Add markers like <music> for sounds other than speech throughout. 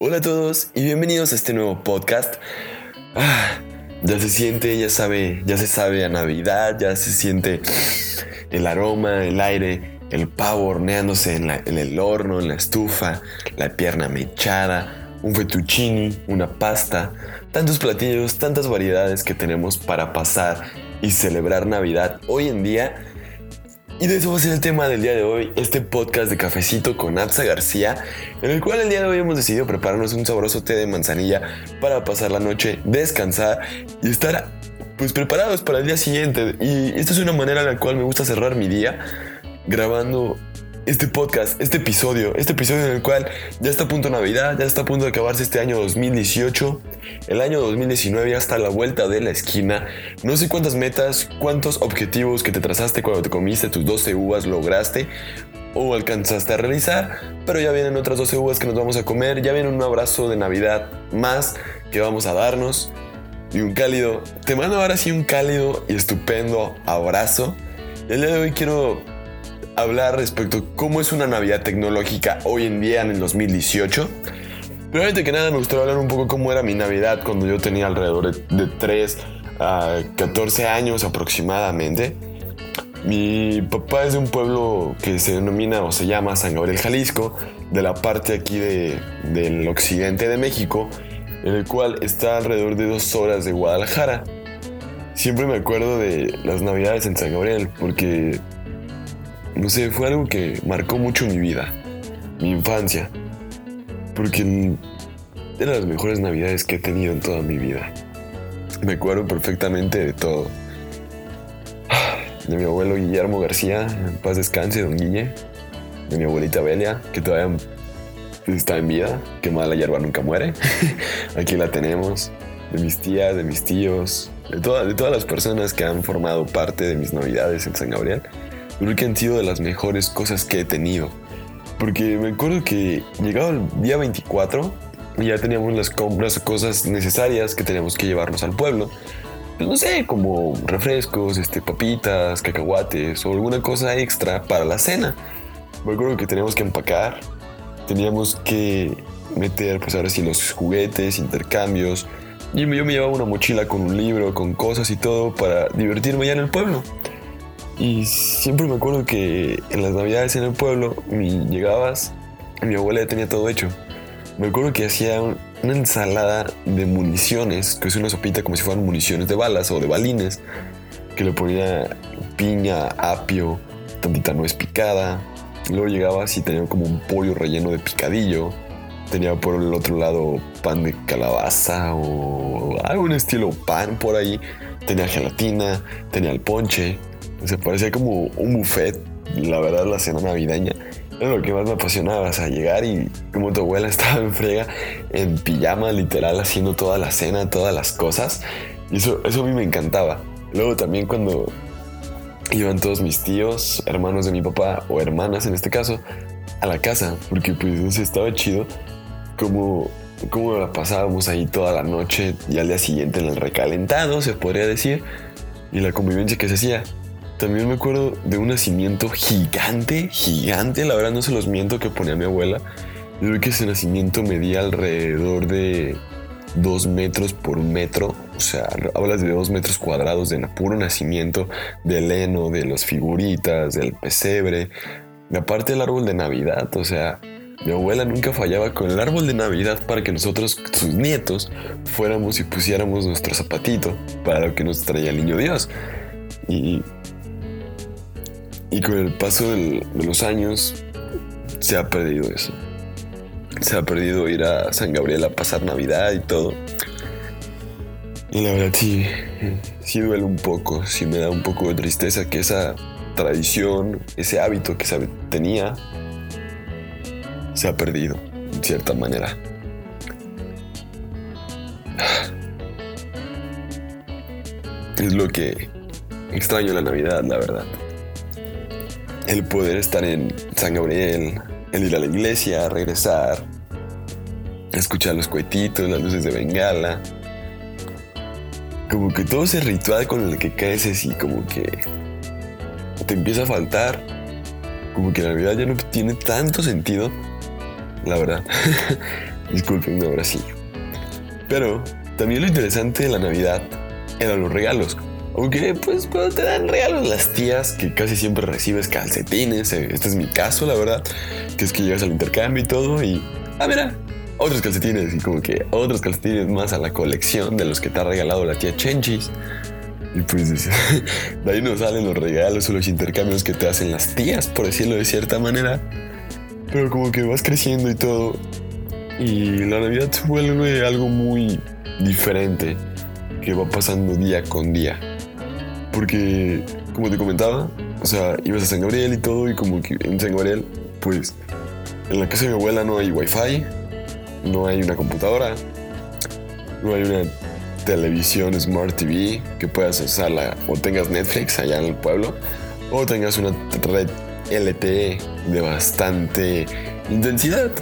Hola a todos y bienvenidos a este nuevo podcast. Ah, ya se siente, ya sabe, ya se sabe a Navidad, ya se siente el aroma, el aire, el pavo horneándose en, en el horno, en la estufa, la pierna mechada, un fettuccini, una pasta, tantos platillos, tantas variedades que tenemos para pasar y celebrar Navidad hoy en día y de eso va a ser el tema del día de hoy, este podcast de cafecito con Atza García, en el cual el día de hoy hemos decidido prepararnos un sabroso té de manzanilla para pasar la noche, descansar y estar pues preparados para el día siguiente. Y esta es una manera en la cual me gusta cerrar mi día grabando este podcast, este episodio, este episodio en el cual ya está a punto Navidad, ya está a punto de acabarse este año 2018, el año 2019 ya está a la vuelta de la esquina, no sé cuántas metas, cuántos objetivos que te trazaste cuando te comiste tus 12 uvas lograste o alcanzaste a realizar, pero ya vienen otras 12 uvas que nos vamos a comer, ya viene un abrazo de Navidad más que vamos a darnos y un cálido, te mando ahora sí un cálido y estupendo abrazo. El día de hoy quiero hablar respecto a cómo es una Navidad tecnológica hoy en día en el 2018. Pero antes que nada me gustaría hablar un poco cómo era mi Navidad cuando yo tenía alrededor de, 3 a 14 años aproximadamente. Mi papá es de un pueblo que se denomina o se llama San Gabriel, Jalisco, de la parte aquí de, del occidente de México, en el cual está alrededor de dos horas de Guadalajara. Siempre me acuerdo de las navidades en San Gabriel porque no sé, fue algo que marcó mucho mi vida, mi infancia, porque eran las mejores navidades que he tenido en toda mi vida. Me acuerdo perfectamente de todo. De mi abuelo Guillermo García, en paz descanse, don Guille. De mi abuelita Belia, que todavía está en vida, que mala hierba nunca muere. <laughs> Aquí la tenemos. De mis tías, de mis tíos, de, de todas las personas que han formado parte de mis navidades en San Gabriel creo que han sido de las mejores cosas que he tenido. Porque me acuerdo que llegado el día 24 y ya teníamos las compras, cosas necesarias que teníamos que llevarnos al pueblo. Pues no sé, como refrescos, este, papitas, cacahuates o alguna cosa extra para la cena. Me acuerdo que teníamos que empacar, teníamos que meter, pues ahora sí, los juguetes, intercambios. Y yo me llevaba una mochila con un libro, con cosas y todo para divertirme ya en el pueblo. Y siempre me acuerdo que en las navidades en el pueblo, mi, llegabas, mi abuela ya tenía todo hecho. Me acuerdo que hacía una ensalada de municiones, que es una sopita como si fueran municiones de balas o de balines, que le ponía piña, apio, tantita nuez picada. Luego llegabas y tenía como un pollo relleno de picadillo. Tenía por el otro lado pan de calabaza o algún estilo pan por ahí. Tenía gelatina, tenía el ponche, se parecía como un buffet, la verdad, la cena navideña. Era lo que más me apasionaba, o sea, llegar y como tu abuela <laughs> estaba en frega, en pijama, literal, haciendo toda la cena, todas las cosas. Y eso, eso a mí me encantaba. Luego también cuando iban todos mis tíos, hermanos de mi papá, o hermanas en este caso, a la casa, porque pues estaba chido como, como la pasábamos ahí toda la noche y al día siguiente en el recalentado, se podría decir, y la convivencia que se hacía. También me acuerdo de un nacimiento gigante, gigante, la verdad no se los miento que ponía mi abuela. Yo creo que ese nacimiento medía alrededor de dos metros por metro. O sea, hablas de dos metros cuadrados de puro nacimiento, del heno, de las figuritas, del pesebre. Y aparte el árbol de Navidad, o sea, mi abuela nunca fallaba con el árbol de Navidad para que nosotros, sus nietos, fuéramos y pusiéramos nuestro zapatito para lo que nos traía el niño Dios. Y y con el paso de los años se ha perdido eso. Se ha perdido ir a San Gabriel a pasar Navidad y todo. Y la verdad sí, sí duele un poco, sí me da un poco de tristeza que esa tradición, ese hábito que se tenía, se ha perdido, en cierta manera. Es lo que extraño la Navidad, la verdad el poder estar en San Gabriel, el ir a la iglesia, regresar, escuchar los cuetitos, las luces de bengala. Como que todo ese ritual con el que caes y como que te empieza a faltar. Como que la Navidad ya no tiene tanto sentido. La verdad. <laughs> Disculpen, ahora sí. Pero también lo interesante de la Navidad eran los regalos. Aunque, pues, cuando te dan regalos las tías, que casi siempre recibes calcetines, eh, este es mi caso, la verdad, que es que llegas al intercambio y todo, y, ah, mira, otros calcetines, y como que otros calcetines más a la colección de los que te ha regalado la tía Chenchis. Y pues <laughs> de ahí nos salen los regalos o los intercambios que te hacen las tías, por decirlo de cierta manera. Pero como que vas creciendo y todo. Y la Navidad se vuelve algo muy diferente que va pasando día con día. Porque, como te comentaba, o sea, ibas a San Gabriel y todo, y como que en San Gabriel, pues, en la casa de mi abuela no hay wifi, no hay una computadora, no hay una televisión Smart TV que puedas usarla o tengas Netflix allá en el pueblo o tengas una red LTE de bastante intensidad.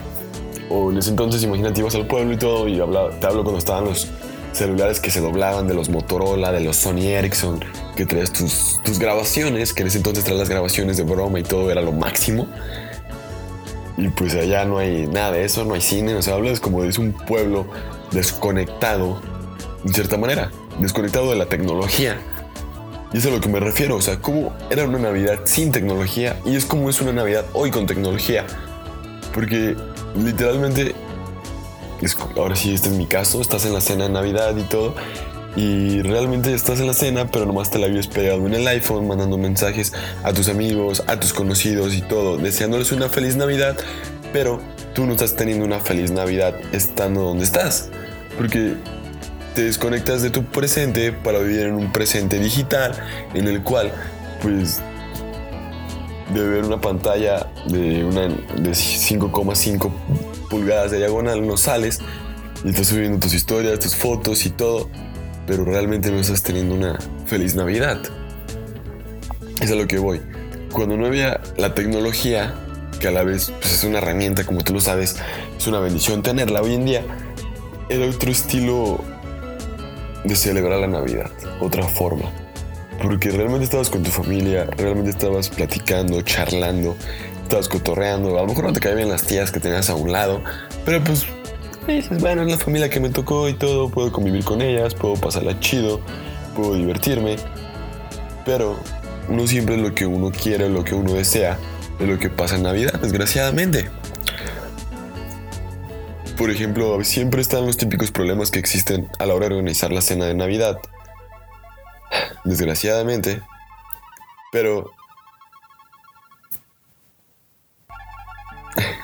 O en ese entonces, imagínate, ibas al pueblo y todo, y te hablo cuando estaban los celulares que se doblaban de los Motorola, de los Sony Ericsson, que traes tus, tus grabaciones, que en ese entonces traes las grabaciones de broma y todo era lo máximo. Y pues allá no hay nada de eso, no hay cine, o sea, hablas como de un pueblo desconectado, en cierta manera, desconectado de la tecnología. Y es a lo que me refiero, o sea, cómo era una Navidad sin tecnología y es como es una Navidad hoy con tecnología. Porque literalmente, ahora sí, este es mi caso, estás en la cena de Navidad y todo, y realmente estás en la cena, pero nomás te la habías pegado en el iPhone, mandando mensajes a tus amigos, a tus conocidos y todo, deseándoles una feliz Navidad, pero tú no estás teniendo una feliz Navidad estando donde estás, porque te desconectas de tu presente para vivir en un presente digital en el cual, pues, de ver una pantalla de, una, de 5,5 pulgadas de diagonal no sales y estás subiendo tus historias, tus fotos y todo, pero realmente no estás teniendo una feliz Navidad. Es a lo que voy. Cuando no había la tecnología, que a la vez pues, es una herramienta, como tú lo sabes, es una bendición tenerla hoy en día, era otro estilo de celebrar la Navidad, otra forma. Porque realmente estabas con tu familia, realmente estabas platicando, charlando, estabas cotorreando. A lo mejor no te caían bien las tías que tenías a un lado, pero pues dices, bueno, es la familia que me tocó y todo, puedo convivir con ellas, puedo pasarla chido, puedo divertirme. Pero no siempre es lo que uno quiere, lo que uno desea, es lo que pasa en Navidad, desgraciadamente. Por ejemplo, siempre están los típicos problemas que existen a la hora de organizar la cena de Navidad. Desgraciadamente. Pero...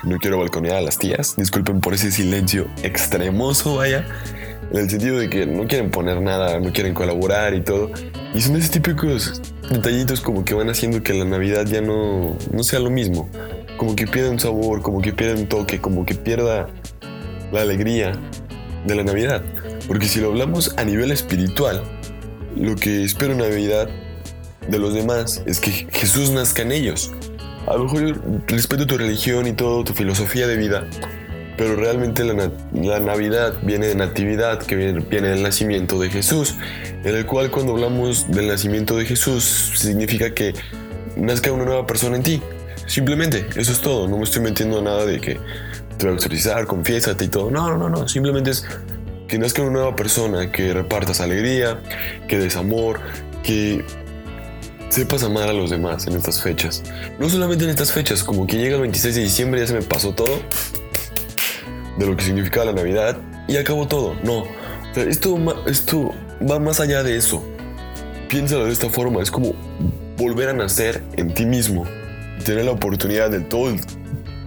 No quiero balconear a las tías. Disculpen por ese silencio extremoso, vaya. En el sentido de que no quieren poner nada, no quieren colaborar y todo. Y son esos típicos detallitos como que van haciendo que la Navidad ya no, no sea lo mismo. Como que pierda un sabor, como que pierda un toque, como que pierda la alegría de la Navidad. Porque si lo hablamos a nivel espiritual, lo que espero en Navidad de los demás es que Jesús nazca en ellos. A lo mejor respeto tu religión y todo, tu filosofía de vida, pero realmente la, la, Navidad viene de natividad, que viene, viene, del nacimiento de Jesús, en el cual cuando hablamos del nacimiento de Jesús significa que nazca una nueva persona en ti. Simplemente, eso es todo, no me estoy metiendo nada de que te voy a exorcizar, confiésate y todo. No, no, no, simplemente es que nazca una nueva persona, que repartas alegría, que des amor, que sepas amar a los demás en estas fechas. No solamente en estas fechas, como que llega el 26 de diciembre ya se me pasó todo de lo que significa la Navidad y acabó todo. No, esto, esto va más allá de eso. Piénsalo de esta forma, es como volver a nacer en ti mismo, tener la oportunidad de todo el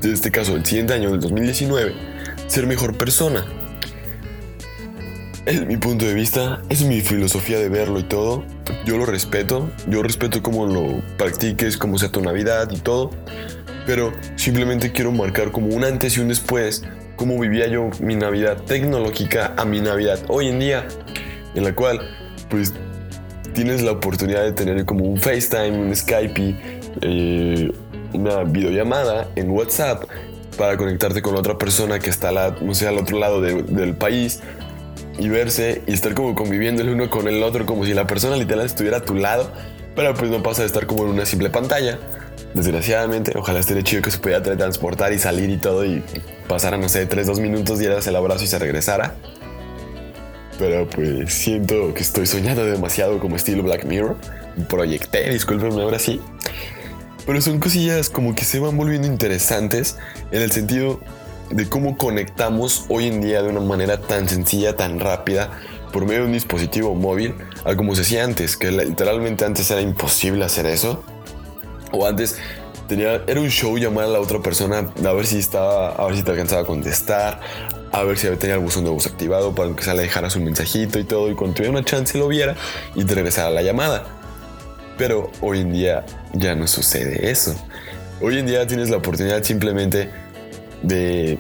en este caso del siguiente año, del 2019, ser mejor persona. Es mi punto de vista, es mi filosofía de verlo y todo. Yo lo respeto, yo respeto cómo lo practiques, cómo sea tu Navidad y todo. Pero simplemente quiero marcar como un antes y un después, cómo vivía yo mi Navidad tecnológica a mi Navidad hoy en día, en la cual pues tienes la oportunidad de tener como un FaceTime, un Skype, eh, una videollamada en WhatsApp para conectarte con otra persona que está la, no sé, al otro lado del país y verse y estar como conviviendo el uno con el otro como si la persona literal estuviera a tu lado Pero pues no pasa de estar como en una simple pantalla. Desgraciadamente, ojalá esté chido que se pudiera teletransportar y salir y todo y pasara, no sé, 3, 2 minutos, dieras el abrazo y se regresara. Pero pues siento que estoy soñando demasiado como estilo Black Mirror. Proyecté, discúlpenme ahora sí. Pero son cosillas como que se van volviendo interesantes en el sentido de cómo conectamos hoy en día de una manera tan sencilla, tan rápida, por medio de un dispositivo móvil, a como se hacía antes, que literalmente antes era imposible hacer eso. O antes tenía, era un show llamar a la otra persona a ver si estaba, a ver si te alcanzaba a contestar, a ver si tenía el buzón de voz activado para que se le dejara su mensajito y todo, y cuando tuviera una chance lo viera y te regresara la llamada. Pero hoy en día ya no sucede eso. Hoy en día tienes la oportunidad simplemente de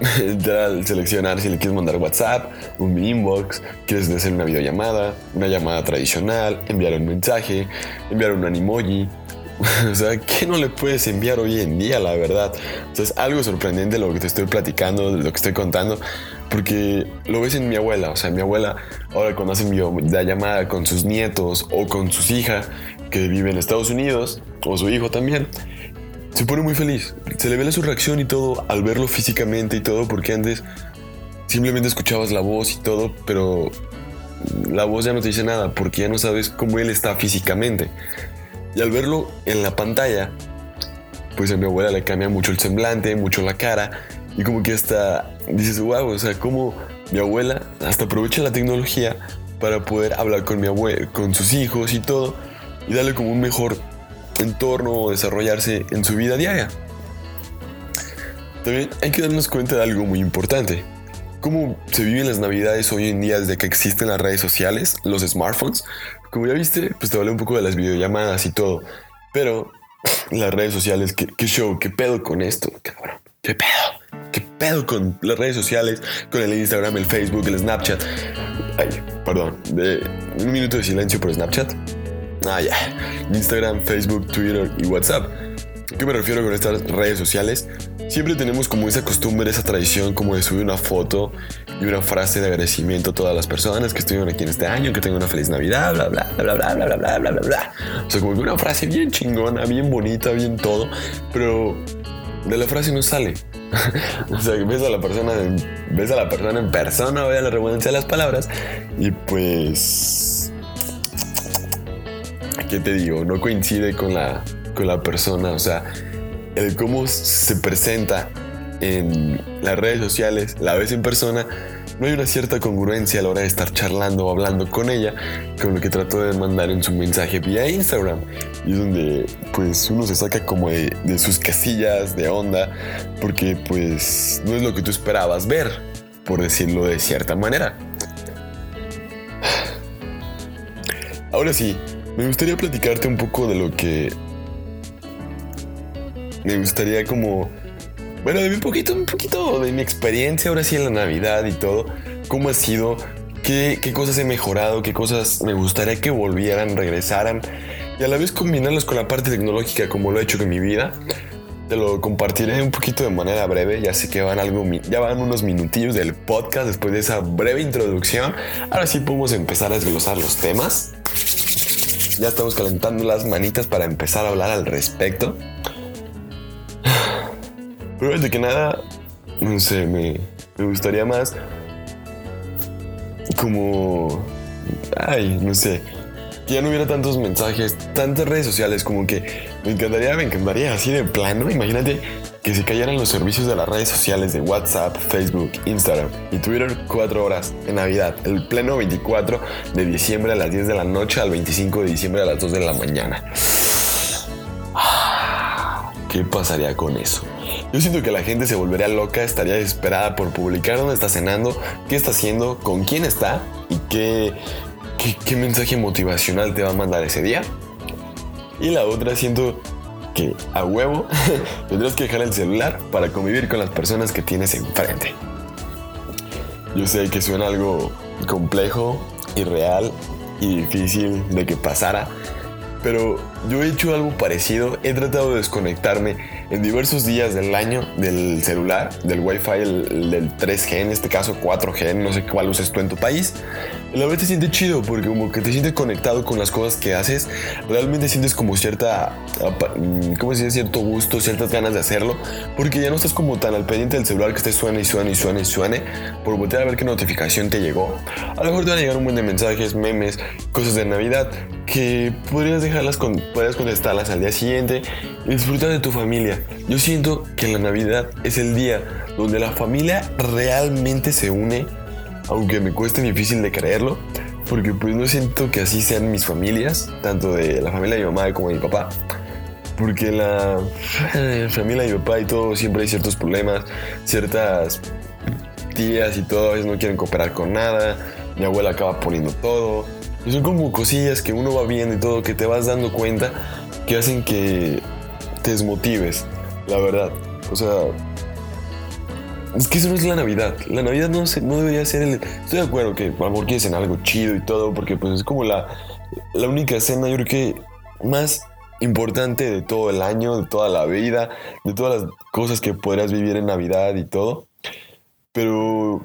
<laughs> seleccionar si le quieres mandar WhatsApp, un inbox, quieres hacer una videollamada, una llamada tradicional, enviar un mensaje, enviar un animoji, <laughs> o sea, ¿qué no le puedes enviar hoy en día, la verdad? O sea, es algo sorprendente lo que te estoy platicando, lo que estoy contando, porque lo ves en mi abuela. O sea, mi abuela, ahora cuando hace la llamada con sus nietos o con sus hijas que vive en Estados Unidos, o su hijo también, se pone muy feliz. Se le ve la su reacción y todo al verlo físicamente y todo, porque antes simplemente escuchabas la voz y todo, pero la voz ya no te dice nada, porque ya no sabes cómo él está físicamente. Y al verlo en la pantalla, pues a mi abuela le cambia mucho el semblante, mucho la cara. Y como que hasta dices, wow, o sea, como mi abuela hasta aprovecha la tecnología para poder hablar con mi abuela, con sus hijos y todo, y darle como un mejor entorno o desarrollarse en su vida diaria. También hay que darnos cuenta de algo muy importante. Cómo se viven las navidades hoy en día desde que existen las redes sociales, los smartphones, como ya viste, pues te hablé un poco de las videollamadas y todo. Pero las redes sociales, ¿qué, show? ¿Qué pedo con esto? Cabrón. ¿Qué pedo? ¿Qué pedo con las redes sociales? Con el Instagram, el Facebook, el Snapchat. Ay, perdón. Un minuto de silencio por Snapchat. Ah, ya. Instagram, Facebook, Twitter y WhatsApp. ¿Qué me refiero con estas redes sociales? Siempre tenemos como esa costumbre, esa tradición como de subir una foto y una frase de agradecimiento a todas las personas que estuvieron aquí en este año, que tengan una feliz Navidad, bla, bla, bla, bla, bla, bla, bla, bla, bla, bla. O sea, como que una frase bien chingona, bien bonita, bien todo, pero de la frase no sale. <laughs> o sea, ves a la persona, ves a la persona en persona, vea la redundancia de las palabras y pues... ¿Qué te digo? No coincide con la, con la persona, o sea, el cómo se presenta en las redes sociales, la ves en persona, no hay una cierta congruencia a la hora de estar charlando o hablando con ella con lo que trató de mandar en su mensaje vía Instagram. Y es donde pues uno se saca como de, de sus casillas de onda porque pues no es lo que tú esperabas ver, por decirlo de cierta manera. <sighs> Ahora sí, me gustaría platicarte un poco de lo que me gustaría como bueno, de un poquito, un poquito de mi experiencia ahora sí en la Navidad y todo, cómo ha sido, qué, qué cosas he mejorado, qué cosas me gustaría que volvieran, regresaran y a la vez combinarlos con la parte tecnológica como lo he hecho en mi vida. Te lo compartiré un poquito de manera breve, ya sé que van algo, ya van unos minutillos del podcast después de esa breve introducción. Ahora sí podemos empezar a desglosar los temas. Ya estamos calentando las manitas para empezar a hablar al respecto. Pero de que nada, no sé, me, me gustaría más como... Ay, no sé. Que ya no hubiera tantos mensajes, tantas redes sociales, como que me encantaría, me encantaría así de plano. Imagínate que se cayeran los servicios de las redes sociales de WhatsApp, Facebook, Instagram y Twitter cuatro horas en Navidad, el pleno 24 de diciembre a las 10 de la noche al 25 de diciembre a las 2 de la mañana. ¿Qué pasaría con eso? Yo siento que la gente se volvería loca, estaría desesperada por publicar dónde está cenando, qué está haciendo, con quién está y qué, qué, mensaje motivacional te va a mandar ese día. Y la otra siento a huevo <laughs> tendrás que dejar el celular para convivir con las personas que tienes enfrente. Yo sé que suena algo complejo, irreal y difícil de que pasara, pero yo he hecho algo parecido. He tratado de desconectarme en diversos días del año del celular, del Wi-Fi, el, del 3G, en este caso 4G, no sé cuál uses tú en tu país. La verdad te siente chido porque como que te sientes conectado con las cosas que haces. Realmente sientes como cierta, mm, ¿cómo se dice? Cierto gusto, ciertas ganas de hacerlo. Porque ya no estás como tan al pendiente del celular que te suene y suene y suene y suene. Por voltear a ver qué notificación te llegó. A lo mejor te van a llegar un buen de mensajes, memes, cosas de Navidad que podrías dejarlas con, podrías contestarlas al día siguiente y disfrutar de tu familia. Yo siento que la Navidad es el día donde la familia realmente se une, aunque me cueste difícil de creerlo, porque pues no siento que así sean mis familias, tanto de la familia de mi mamá como de mi papá. Porque la, <laughs> familia de mi papá y todo siempre hay ciertos problemas, ciertas tías y todo no quieren cooperar con nada, mi abuela acaba poniendo todo. Son como cosillas que uno va viendo y todo, que te vas dando cuenta que hacen que te desmotives, la verdad. O sea, es que eso no es la Navidad. La Navidad no, no debería ser el... Estoy de acuerdo que a lo mejor quieres en algo chido y todo, porque pues es como la, la única cena, yo creo que más importante de todo el año, de toda la vida, de todas las cosas que podrás vivir en Navidad y todo. Pero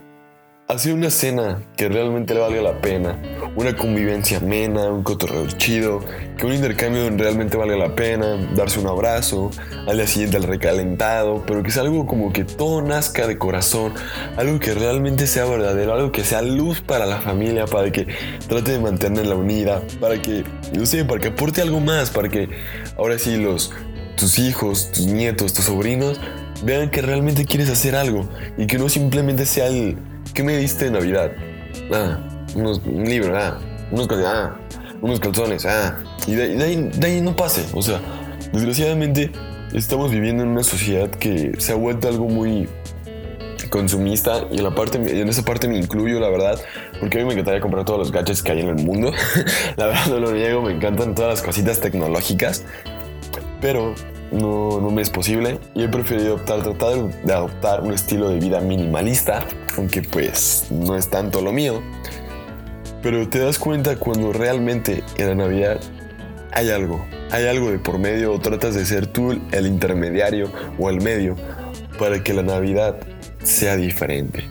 Hacer una cena que realmente le valga la pena, una convivencia amena, un cotorreo chido, que un intercambio realmente valga la pena, darse un abrazo, al día siguiente al recalentado, pero que sea algo como que todo nazca de corazón, algo que realmente sea verdadero, algo que sea luz para la familia, para que trate de mantenerla unida, para que, no sé, para que aporte algo más, para que ahora sí los, tus hijos, tus nietos, tus sobrinos vean que realmente quieres hacer algo y que no simplemente sea el ¿Qué me diste de Navidad? Ah, unos, un libro, ah, unos, ah, unos calzones, ah. Y de, ahí, no pase. O sea, desgraciadamente estamos viviendo en una sociedad que se ha vuelto algo muy consumista y en, la parte, en esa parte me incluyo, la verdad, porque a mí me encantaría comprar todos los gadgets que hay en el mundo. <laughs> la verdad no lo niego, me encantan todas las cositas tecnológicas, pero no, no me es posible y he preferido optar, tratar de adoptar un estilo de vida minimalista, aunque pues no es tanto lo mío. Pero te das cuenta cuando realmente en la Navidad hay algo, hay algo de por medio o tratas de ser tú el intermediario o el medio para que la Navidad sea diferente.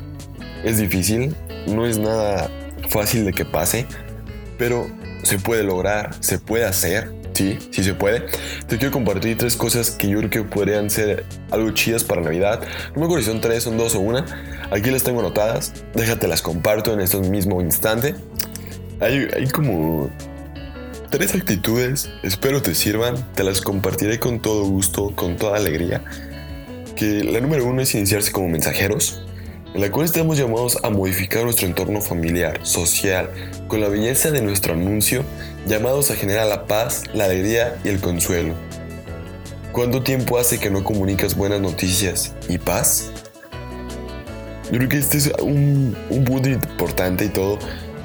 Es difícil, no es nada fácil de que pase, pero se puede lograr, se puede hacer Sí, sí se puede. Te quiero compartir tres cosas que yo creo que podrían ser algo chidas para Navidad. No me acuerdo si son tres, son dos o una. Aquí las tengo anotadas. Déjate las comparto en este mismo instante. Hay, hay como tres actitudes. Espero te sirvan. Te las compartiré con todo gusto, con toda alegría. Que la número uno es iniciarse como mensajeros en la cual estamos llamados a modificar nuestro entorno familiar, social, con la belleza de nuestro anuncio, llamados a generar la paz, la alegría y el consuelo. ¿Cuánto tiempo hace que no comunicas buenas noticias y paz? Yo creo que este es un, un punto importante y todo,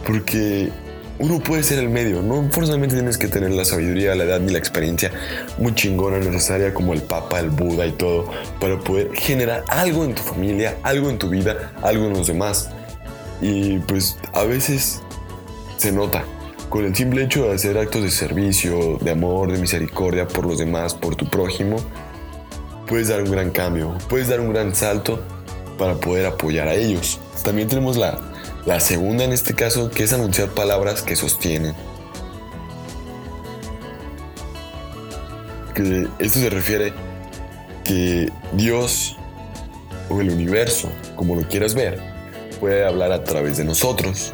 porque uno puede ser el medio, no forzosamente tienes que tener la sabiduría, la edad ni la experiencia muy chingona necesaria como el Papa, el Buda y todo, para poder generar algo en tu familia, algo en tu vida, algo en los demás. Y pues a veces se nota. Con el simple hecho de hacer actos de servicio, de amor, de misericordia por los demás, por tu prójimo, puedes dar un gran cambio, puedes dar un gran salto para poder apoyar a ellos. También tenemos la la segunda en este caso, que es anunciar palabras que sostienen. Esto se refiere que Dios o el universo, como lo quieras ver, puede hablar a través de nosotros.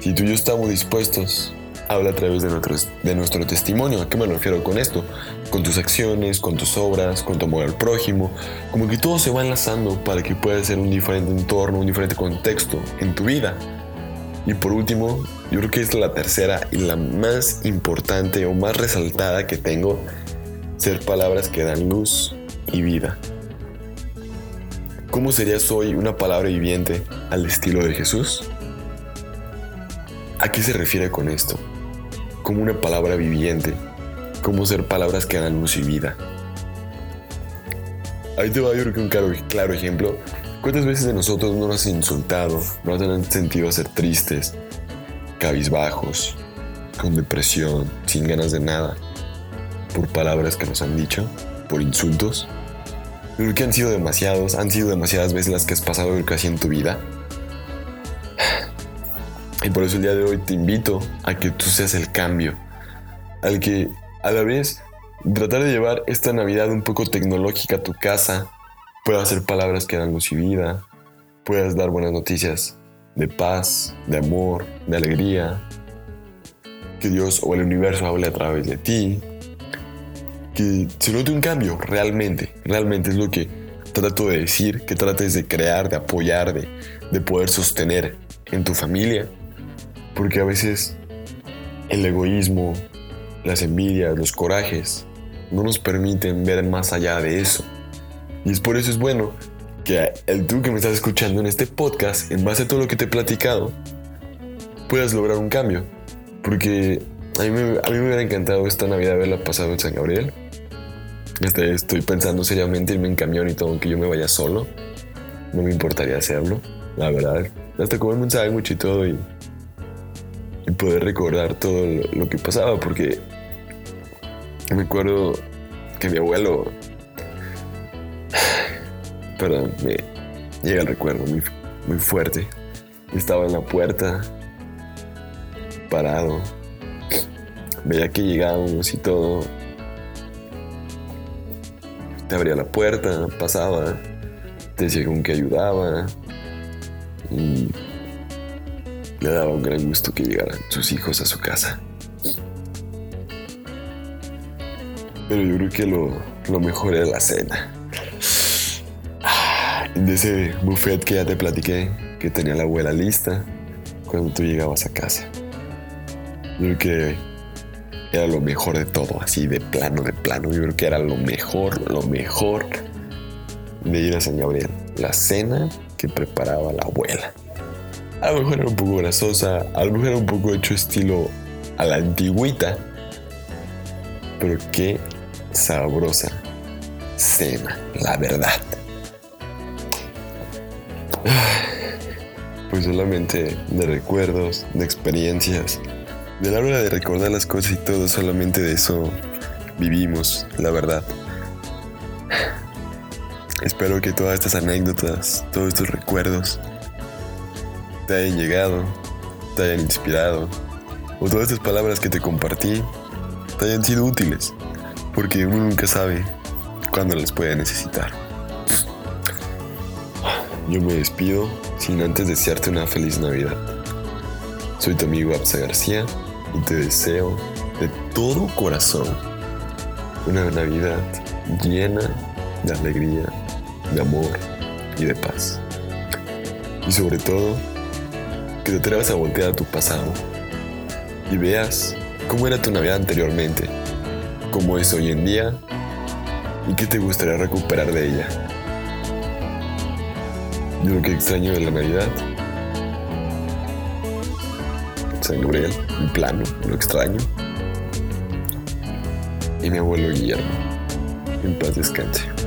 Si tú y yo estamos dispuestos habla a través de nuestro, de nuestro testimonio. ¿A qué me refiero con esto? Con tus acciones, con tus obras, con tu amor al prójimo. Como que todo se va enlazando para que pueda ser un diferente entorno, un diferente contexto en tu vida. Y por último, yo creo que es la tercera y la más importante o más resaltada que tengo, ser palabras que dan luz y vida. ¿Cómo serías hoy una palabra viviente al estilo de Jesús? ¿A qué se refiere con esto? Como una palabra viviente, como ser palabras que dan luz y vida. Ahí te va yo creo que un claro, ejemplo. ¿Cuántas veces de nosotros no nos han insultado, nos han sentido ser tristes, cabizbajos, con depresión, sin ganas de nada? por palabras que nos han dicho, por insultos. Creo que han sido demasiados, han sido demasiadas veces las que has pasado creo que así en tu vida. Y por eso el día de hoy te invito a que tú seas el cambio, al que a la vez tratar de llevar esta Navidad un poco tecnológica a tu casa, puedas hacer palabras que dan luz y vida, puedas dar buenas noticias de paz, de amor, de alegría, que Dios o el universo hable a través de ti, que se note un cambio realmente, realmente es lo que trato de decir, que trates de crear, de apoyar, de, de poder sostener en tu familia, porque a veces el egoísmo, las envidias, los corajes, no nos permiten ver más allá de eso. Y es por eso es bueno que el tú que me estás escuchando en este podcast, en base a todo lo que te he platicado, puedas lograr un cambio. Porque a mí me, a mí me hubiera encantado esta Navidad haberla pasado en San Gabriel. Este, estoy pensando seriamente irme en camión y todo, aunque yo me vaya solo. No me importaría hacerlo, la verdad. Hasta comerme un sándwich y todo y, y poder recordar todo lo, que pasaba, porque me acuerdo que mi abuelo <sighs> perdón, me llega el recuerdo muy, muy fuerte. Estaba en la puerta, parado. Veía que llegábamos y todo. Te abría la puerta, pasaba, te decía con que ayudaba. Y le daba un gran gusto que llegaran sus hijos a su casa. Pero yo creo que lo, lo mejor era la cena de ese buffet que ya te platiqué, que tenía la abuela lista cuando tú llegabas a casa. Yo creo que era lo mejor de todo, así de plano, de plano. Yo creo que era lo mejor, lo mejor de ir a San Gabriel. La cena que preparaba la abuela. A lo mejor era un poco grasosa, a lo mejor era un poco hecho estilo a la antigüita, pero qué sabrosa cena, la verdad. Pues solamente de recuerdos, de experiencias. De la hora de recordar las cosas y todo, solamente de eso vivimos, la verdad. Espero que todas estas anécdotas, todos estos recuerdos te hayan llegado, te hayan inspirado, o todas estas palabras que te compartí te hayan sido útiles, porque uno nunca sabe cuándo las puede necesitar. Yo me despido sin antes desearte una feliz Navidad. Soy tu amigo Absa García y te deseo de todo corazón una Navidad llena de alegría, de amor y de paz. Y sobre todo, que te atrevas a voltear a tu pasado y veas cómo era tu Navidad anteriormente, cómo es hoy en día y qué te gustaría recuperar de ella. Yo lo que extraño de la Navidad. San Gabriel, un plano, lo extraño. Y mi abuelo Guillermo. En paz descanse.